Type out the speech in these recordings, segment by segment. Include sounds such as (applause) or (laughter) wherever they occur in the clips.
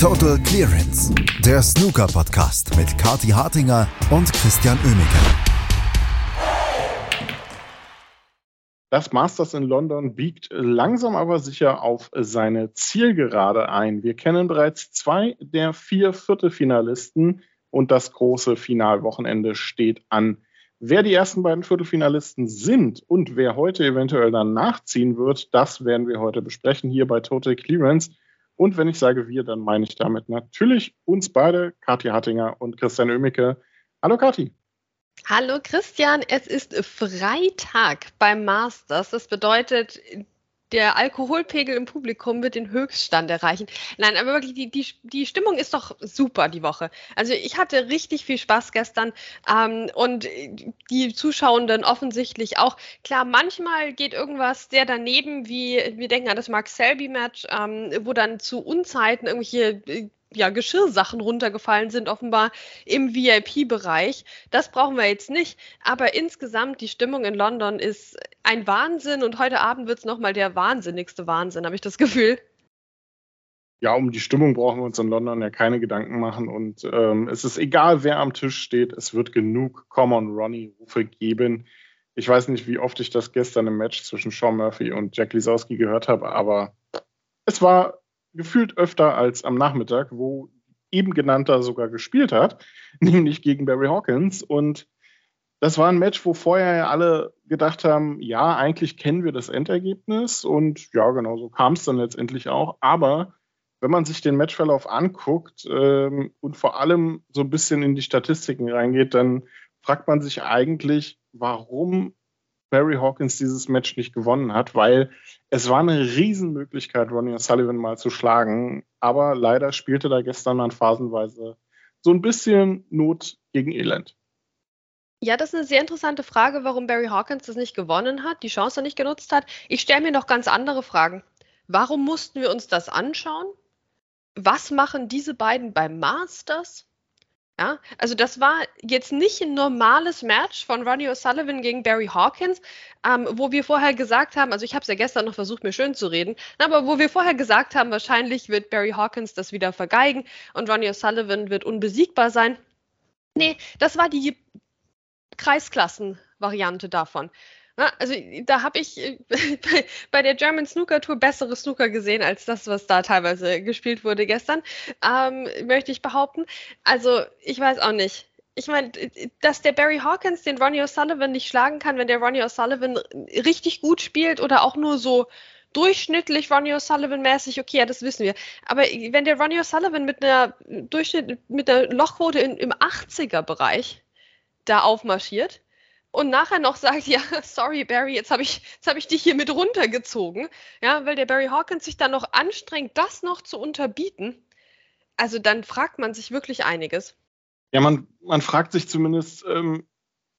Total Clearance, der Snooker-Podcast mit Kati Hartinger und Christian Oemeke. Das Masters in London biegt langsam aber sicher auf seine Zielgerade ein. Wir kennen bereits zwei der vier Viertelfinalisten und das große Finalwochenende steht an. Wer die ersten beiden Viertelfinalisten sind und wer heute eventuell dann nachziehen wird, das werden wir heute besprechen hier bei Total Clearance. Und wenn ich sage wir, dann meine ich damit natürlich uns beide, Kathi Hattinger und Christian Oemicke. Hallo Kathi. Hallo Christian, es ist Freitag beim Masters. Das bedeutet, der Alkoholpegel im Publikum wird den Höchststand erreichen. Nein, aber wirklich, die, die, die Stimmung ist doch super die Woche. Also ich hatte richtig viel Spaß gestern ähm, und die Zuschauenden offensichtlich auch. Klar, manchmal geht irgendwas sehr daneben, wie wir denken an das Mark Selby-Match, ähm, wo dann zu Unzeiten irgendwelche äh, ja, Geschirrsachen runtergefallen sind, offenbar im VIP-Bereich. Das brauchen wir jetzt nicht. Aber insgesamt, die Stimmung in London ist ein Wahnsinn und heute Abend wird es nochmal der wahnsinnigste Wahnsinn, habe ich das Gefühl. Ja, um die Stimmung brauchen wir uns in London ja keine Gedanken machen. Und ähm, es ist egal, wer am Tisch steht, es wird genug Common Ronnie-Rufe geben. Ich weiß nicht, wie oft ich das gestern im Match zwischen Sean Murphy und Jack Lisowski gehört habe, aber es war gefühlt öfter als am Nachmittag, wo eben genannter sogar gespielt hat, (laughs) nämlich gegen Barry Hawkins. Und das war ein Match, wo vorher ja alle gedacht haben, ja, eigentlich kennen wir das Endergebnis und ja, genau so kam es dann letztendlich auch. Aber wenn man sich den Matchverlauf anguckt ähm, und vor allem so ein bisschen in die Statistiken reingeht, dann fragt man sich eigentlich, warum Barry Hawkins dieses Match nicht gewonnen hat, weil es war eine Riesenmöglichkeit, Ronnie O'Sullivan mal zu schlagen. Aber leider spielte da gestern dann phasenweise so ein bisschen Not gegen Elend. Ja, das ist eine sehr interessante Frage, warum Barry Hawkins das nicht gewonnen hat, die Chance nicht genutzt hat. Ich stelle mir noch ganz andere Fragen. Warum mussten wir uns das anschauen? Was machen diese beiden beim Masters? Ja, also das war jetzt nicht ein normales Match von Ronnie O'Sullivan gegen Barry Hawkins, ähm, wo wir vorher gesagt haben, also ich habe es ja gestern noch versucht, mir schön zu reden, aber wo wir vorher gesagt haben, wahrscheinlich wird Barry Hawkins das wieder vergeigen und Ronnie O'Sullivan wird unbesiegbar sein. Nee, das war die Kreisklassen-Variante davon. Also da habe ich äh, (laughs) bei der German Snooker Tour bessere Snooker gesehen als das, was da teilweise gespielt wurde gestern, ähm, möchte ich behaupten. Also ich weiß auch nicht. Ich meine, dass der Barry Hawkins den Ronnie O'Sullivan nicht schlagen kann, wenn der Ronnie O'Sullivan richtig gut spielt oder auch nur so durchschnittlich Ronnie O'Sullivan-mäßig, okay, ja, das wissen wir. Aber wenn der Ronnie O'Sullivan mit einer Durchschnitt, mit einer Lochquote in, im 80er-Bereich da aufmarschiert, und nachher noch sagt, ja, (laughs) sorry Barry, jetzt habe ich, hab ich dich hier mit runtergezogen, ja, weil der Barry Hawkins sich dann noch anstrengt, das noch zu unterbieten. Also dann fragt man sich wirklich einiges. Ja, man, man fragt sich zumindest, ähm,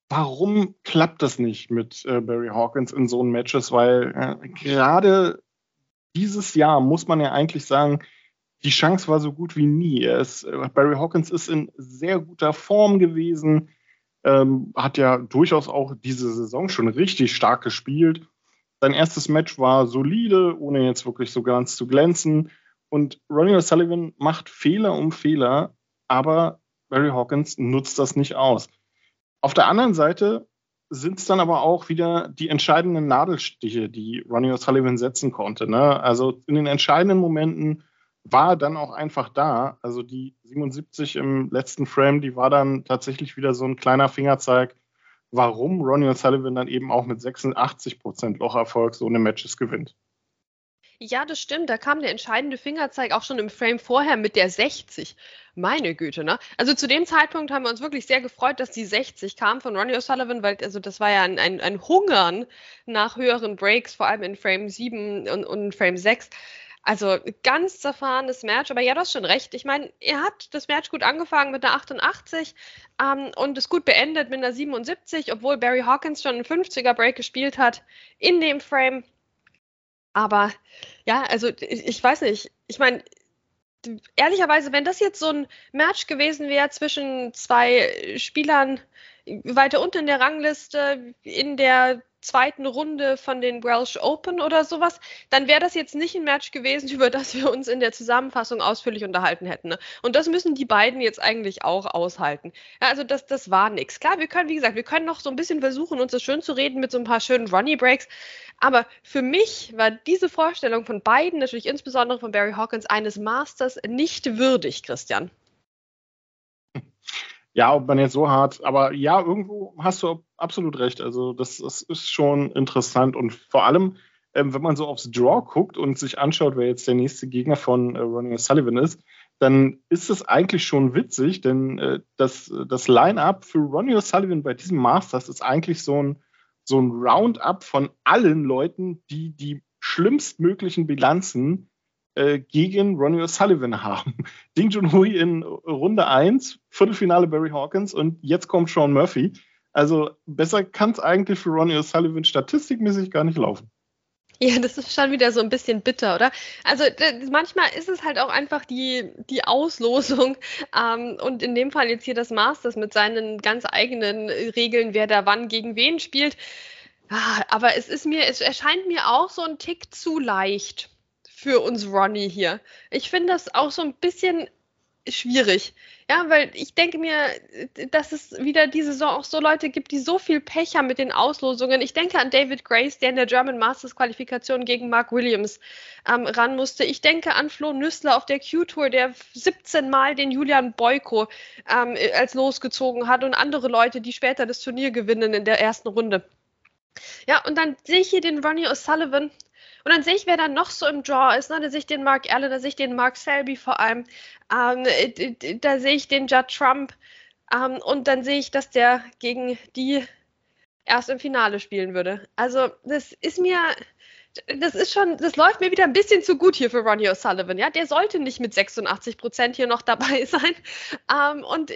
warum klappt das nicht mit äh, Barry Hawkins in so Matches, weil äh, gerade dieses Jahr muss man ja eigentlich sagen, die Chance war so gut wie nie. Ist, äh, Barry Hawkins ist in sehr guter Form gewesen ähm, hat ja durchaus auch diese Saison schon richtig stark gespielt. Sein erstes Match war solide, ohne jetzt wirklich so ganz zu glänzen. Und Ronnie O'Sullivan macht Fehler um Fehler, aber Barry Hawkins nutzt das nicht aus. Auf der anderen Seite sind es dann aber auch wieder die entscheidenden Nadelstiche, die Ronnie O'Sullivan setzen konnte. Ne? Also in den entscheidenden Momenten war dann auch einfach da. Also die 77 im letzten Frame, die war dann tatsächlich wieder so ein kleiner Fingerzeig, warum Ronnie O'Sullivan dann eben auch mit 86 Prozent Locherfolg so eine Matches gewinnt. Ja, das stimmt. Da kam der entscheidende Fingerzeig auch schon im Frame vorher mit der 60. Meine Güte, ne? Also zu dem Zeitpunkt haben wir uns wirklich sehr gefreut, dass die 60 kam von Ronnie O'Sullivan, weil also das war ja ein, ein, ein Hungern nach höheren Breaks, vor allem in Frame 7 und, und Frame 6. Also ganz zerfahrenes Match, aber ja, du hast schon recht. Ich meine, er hat das Match gut angefangen mit einer 88 ähm, und es gut beendet mit einer 77, obwohl Barry Hawkins schon einen 50er Break gespielt hat in dem Frame. Aber ja, also ich, ich weiß nicht. Ich meine, ehrlicherweise, wenn das jetzt so ein Match gewesen wäre zwischen zwei Spielern weiter unten in der Rangliste, in der zweiten Runde von den Welsh Open oder sowas, dann wäre das jetzt nicht ein Match gewesen, (laughs) über das wir uns in der Zusammenfassung ausführlich unterhalten hätten. Ne? Und das müssen die beiden jetzt eigentlich auch aushalten. Ja, also das, das war nichts. Klar, wir können, wie gesagt, wir können noch so ein bisschen versuchen, uns das schön zu reden mit so ein paar schönen Ronnie-Breaks. Aber für mich war diese Vorstellung von beiden, natürlich insbesondere von Barry Hawkins, eines Masters nicht würdig, Christian. Ja, ob man jetzt so hart, aber ja, irgendwo hast du absolut recht. Also das, das ist schon interessant und vor allem, ähm, wenn man so aufs Draw guckt und sich anschaut, wer jetzt der nächste Gegner von äh, Ronnie O'Sullivan ist, dann ist es eigentlich schon witzig, denn äh, das, das Line-up für Ronnie O'Sullivan bei diesem Masters ist eigentlich so ein, so ein Roundup von allen Leuten, die die schlimmstmöglichen Bilanzen äh, gegen Ronnie O'Sullivan haben. (laughs) Ding Junhui in Runde 1, Viertelfinale Barry Hawkins und jetzt kommt Sean Murphy. Also besser kann es eigentlich für Ronnie O'Sullivan statistikmäßig gar nicht laufen. Ja, das ist schon wieder so ein bisschen bitter, oder? Also manchmal ist es halt auch einfach die, die Auslosung (laughs) ähm, und in dem Fall jetzt hier das Masters mit seinen ganz eigenen Regeln, wer da wann gegen wen spielt. Ah, aber es ist mir, es erscheint mir auch so ein Tick zu leicht für uns Ronnie hier. Ich finde das auch so ein bisschen schwierig. Ja, weil ich denke mir, dass es wieder diese Saison auch so Leute gibt, die so viel Pech haben mit den Auslosungen. Ich denke an David Grace, der in der German Masters Qualifikation gegen Mark Williams ähm, ran musste. Ich denke an Flo Nüssler auf der Q-Tour, der 17 Mal den Julian Boyko ähm, als losgezogen hat und andere Leute, die später das Turnier gewinnen in der ersten Runde. Ja, und dann sehe ich hier den Ronnie O'Sullivan, und dann sehe ich, wer dann noch so im Draw ist. Ne? Da sehe ich den Mark Allen, da sehe ich den Mark Selby vor allem. Ähm, da sehe ich den Judd Trump. Ähm, und dann sehe ich, dass der gegen die erst im Finale spielen würde. Also, das ist mir. Das ist schon, das läuft mir wieder ein bisschen zu gut hier für Ronnie O'Sullivan. Ja, der sollte nicht mit 86 Prozent hier noch dabei (laughs) sein. Ähm, und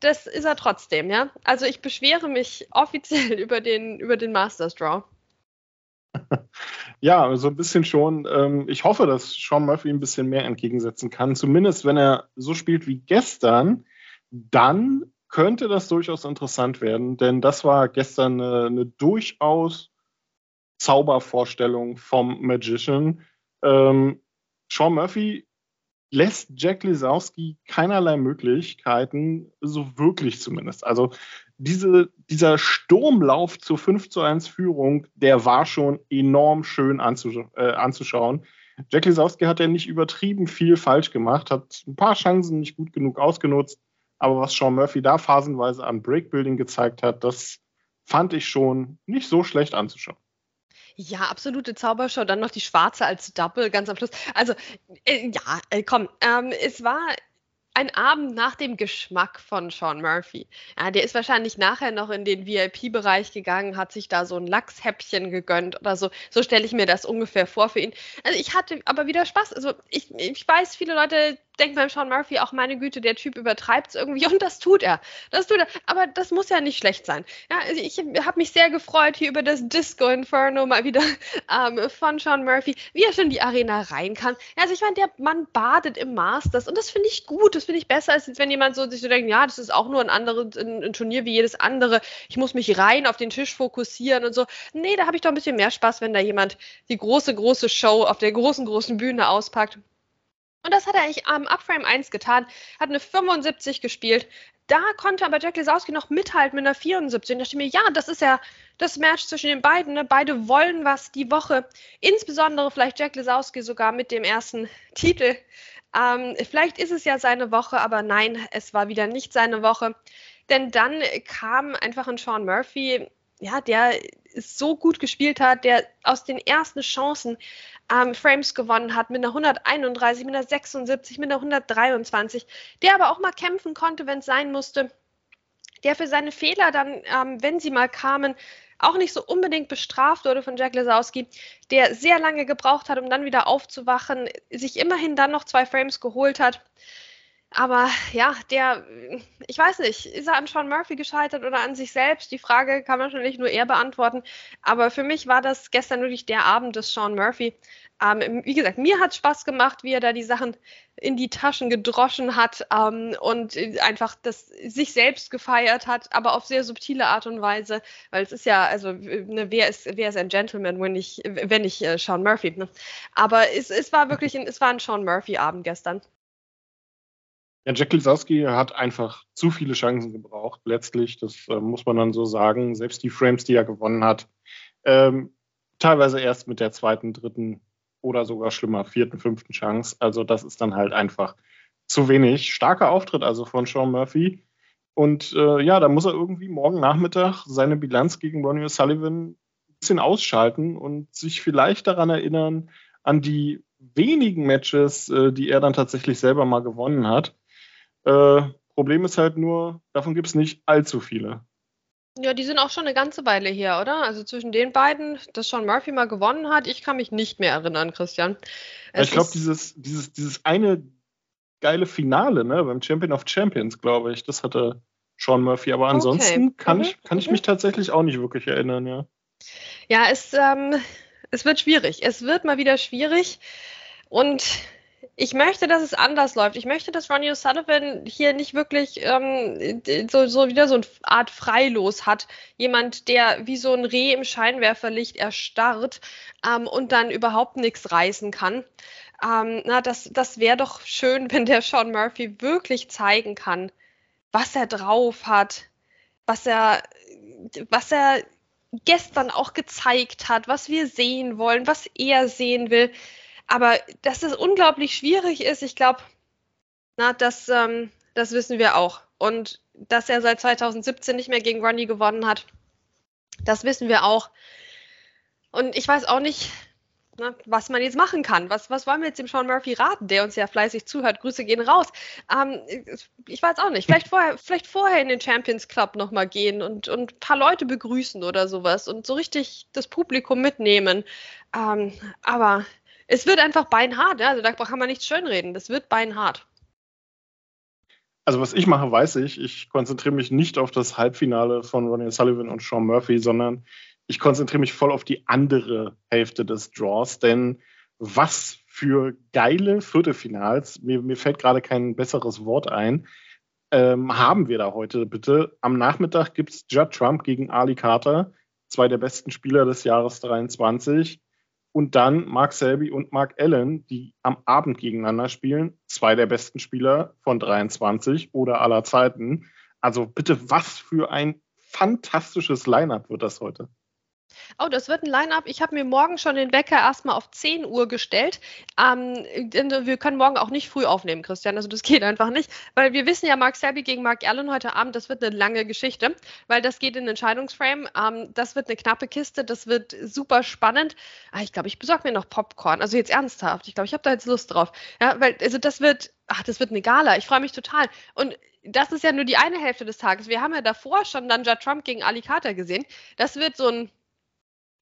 das ist er trotzdem, ja. Also ich beschwere mich offiziell (laughs) über den, über den Masters Draw. Ja, so ein bisschen schon. Ähm, ich hoffe, dass Sean Murphy ein bisschen mehr entgegensetzen kann. Zumindest wenn er so spielt wie gestern, dann könnte das durchaus interessant werden, denn das war gestern eine, eine durchaus Zaubervorstellung vom Magician. Ähm, Sean Murphy lässt Jack Lisowski keinerlei Möglichkeiten, so wirklich zumindest. Also diese, dieser Sturmlauf zur 5 zu 1 Führung, der war schon enorm schön anzusch äh, anzuschauen. Jack Lisowski hat ja nicht übertrieben viel falsch gemacht, hat ein paar Chancen nicht gut genug ausgenutzt, aber was Sean Murphy da phasenweise an Breakbuilding gezeigt hat, das fand ich schon nicht so schlecht anzuschauen. Ja, absolute Zaubershow. Dann noch die Schwarze als Double ganz am Schluss. Also, äh, ja, äh, komm, ähm, es war ein Abend nach dem Geschmack von Sean Murphy. Ja, der ist wahrscheinlich nachher noch in den VIP-Bereich gegangen, hat sich da so ein Lachshäppchen gegönnt oder so. So stelle ich mir das ungefähr vor für ihn. Also ich hatte aber wieder Spaß. Also ich, ich weiß, viele Leute denkt beim Sean Murphy auch, meine Güte, der Typ übertreibt es irgendwie und das tut er. Das tut er. Aber das muss ja nicht schlecht sein. Ja, also ich habe mich sehr gefreut hier über das Disco Inferno mal wieder ähm, von Sean Murphy, wie er schon in die Arena rein kann. Also ich meine, der Mann badet im Masters und das finde ich gut. Das finde ich besser, als wenn jemand so sich so denkt, ja, das ist auch nur ein anderes ein, ein Turnier wie jedes andere. Ich muss mich rein auf den Tisch fokussieren und so. Nee, da habe ich doch ein bisschen mehr Spaß, wenn da jemand die große, große Show auf der großen, großen Bühne auspackt. Und das hat er eigentlich am Upframe 1 getan, hat eine 75 gespielt. Da konnte aber Jack Lesowski noch mithalten mit einer 74. Und da dachte ich mir, ja, das ist ja das Match zwischen den beiden. Ne? Beide wollen was die Woche. Insbesondere vielleicht Jack Lesowski sogar mit dem ersten (laughs) Titel. Ähm, vielleicht ist es ja seine Woche, aber nein, es war wieder nicht seine Woche. Denn dann kam einfach ein Sean Murphy, ja, der so gut gespielt hat, der aus den ersten Chancen ähm, Frames gewonnen hat mit einer 131, mit einer 76, mit einer 123, der aber auch mal kämpfen konnte, wenn es sein musste, der für seine Fehler dann, ähm, wenn sie mal kamen, auch nicht so unbedingt bestraft wurde von Jack Lesowski, der sehr lange gebraucht hat, um dann wieder aufzuwachen, sich immerhin dann noch zwei Frames geholt hat. Aber ja, der, ich weiß nicht, ist er an Sean Murphy gescheitert oder an sich selbst? Die Frage kann wahrscheinlich nur er beantworten. Aber für mich war das gestern wirklich der Abend des Sean Murphy. Ähm, wie gesagt, mir hat Spaß gemacht, wie er da die Sachen in die Taschen gedroschen hat ähm, und einfach das sich selbst gefeiert hat, aber auf sehr subtile Art und Weise, weil es ist ja, also ne, wer ist wer ist ein Gentleman, wenn ich wenn ich äh, Sean Murphy, ne? aber es, es war wirklich ein, es war ein Sean Murphy Abend gestern. Ja, Jack Lisowski hat einfach zu viele Chancen gebraucht, letztlich. Das äh, muss man dann so sagen. Selbst die Frames, die er gewonnen hat, ähm, teilweise erst mit der zweiten, dritten oder sogar schlimmer, vierten, fünften Chance. Also das ist dann halt einfach zu wenig. Starker Auftritt also von Sean Murphy. Und äh, ja, da muss er irgendwie morgen Nachmittag seine Bilanz gegen Ronnie O'Sullivan ein bisschen ausschalten und sich vielleicht daran erinnern, an die wenigen Matches, äh, die er dann tatsächlich selber mal gewonnen hat. Äh, Problem ist halt nur, davon gibt es nicht allzu viele. Ja, die sind auch schon eine ganze Weile her, oder? Also zwischen den beiden, dass Sean Murphy mal gewonnen hat, ich kann mich nicht mehr erinnern, Christian. Es ich glaube, dieses, dieses, dieses eine geile Finale, ne, beim Champion of Champions, glaube ich, das hatte Sean Murphy. Aber ansonsten okay. kann, mhm. ich, kann ich mhm. mich tatsächlich auch nicht wirklich erinnern, ja. Ja, es, ähm, es wird schwierig. Es wird mal wieder schwierig. Und ich möchte, dass es anders läuft. Ich möchte, dass Ronnie O'Sullivan hier nicht wirklich ähm, so, so wieder so eine Art Freilos hat. Jemand, der wie so ein Reh im Scheinwerferlicht erstarrt ähm, und dann überhaupt nichts reißen kann. Ähm, na, das, das wäre doch schön, (laughs) wenn der Sean Murphy wirklich zeigen kann, was er drauf hat, was er, was er gestern auch gezeigt hat, was wir sehen wollen, was er sehen will. Aber dass es unglaublich schwierig ist, ich glaube, na, das, ähm, das wissen wir auch. Und dass er seit 2017 nicht mehr gegen Ronnie gewonnen hat, das wissen wir auch. Und ich weiß auch nicht, na, was man jetzt machen kann. Was, was wollen wir jetzt dem Sean Murphy raten, der uns ja fleißig zuhört? Grüße gehen raus. Ähm, ich weiß auch nicht. Vielleicht vorher, vielleicht vorher in den Champions Club nochmal gehen und, und ein paar Leute begrüßen oder sowas und so richtig das Publikum mitnehmen. Ähm, aber es wird einfach beinhart, ja? also da kann man nichts schönreden. Das wird beinhart. Also was ich mache, weiß ich. Ich konzentriere mich nicht auf das Halbfinale von Ronnie Sullivan und Sean Murphy, sondern ich konzentriere mich voll auf die andere Hälfte des Draws. Denn was für geile Viertelfinals, mir, mir fällt gerade kein besseres Wort ein, ähm, haben wir da heute bitte. Am Nachmittag gibt es Judd Trump gegen Ali Carter, zwei der besten Spieler des Jahres 23 und dann Mark Selby und Mark Allen, die am Abend gegeneinander spielen. Zwei der besten Spieler von 23 oder aller Zeiten. Also bitte, was für ein fantastisches Line-up wird das heute. Oh, das wird ein Line-Up. Ich habe mir morgen schon den Wecker erstmal auf 10 Uhr gestellt. Ähm, wir können morgen auch nicht früh aufnehmen, Christian. Also das geht einfach nicht. Weil wir wissen ja, Mark Selby gegen Mark Allen heute Abend, das wird eine lange Geschichte, weil das geht in den Entscheidungsframe. Ähm, das wird eine knappe Kiste, das wird super spannend. Ah, ich glaube, ich besorge mir noch Popcorn. Also jetzt ernsthaft. Ich glaube, ich habe da jetzt Lust drauf. Ja, weil, also das wird, ach, das wird eine Gala. Ich freue mich total. Und das ist ja nur die eine Hälfte des Tages. Wir haben ja davor schon Judd Trump gegen Ali Carter gesehen. Das wird so ein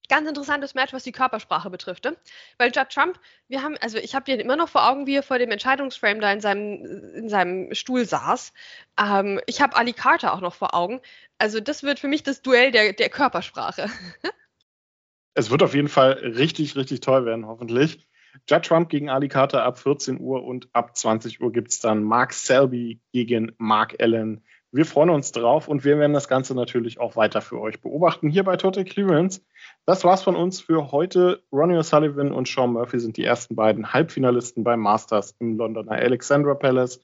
ganz interessantes Match, was die Körpersprache betrifft. Ne? Weil Judd Trump, wir haben, also ich habe den immer noch vor Augen, wie er vor dem Entscheidungsframe da in seinem, in seinem Stuhl saß. Ähm, ich habe Ali Carter auch noch vor Augen. Also das wird für mich das Duell der, der Körpersprache. (laughs) es wird auf jeden Fall richtig, richtig toll werden, hoffentlich. Judd Trump gegen Ali Carter ab 14 Uhr und ab 20 Uhr gibt es dann Mark Selby gegen Mark Allen. Wir freuen uns drauf und wir werden das Ganze natürlich auch weiter für euch beobachten hier bei Total Clearance. Das war's von uns für heute. Ronnie O'Sullivan und Sean Murphy sind die ersten beiden Halbfinalisten beim Masters im Londoner Alexandra Palace.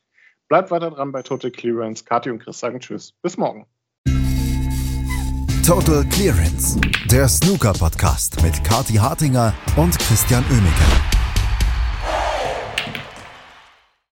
Bleibt weiter dran bei Total Clearance. Kathi und Chris sagen Tschüss. Bis morgen. Total Clearance, der Snooker-Podcast mit Kathi Hartinger und Christian Oemeke.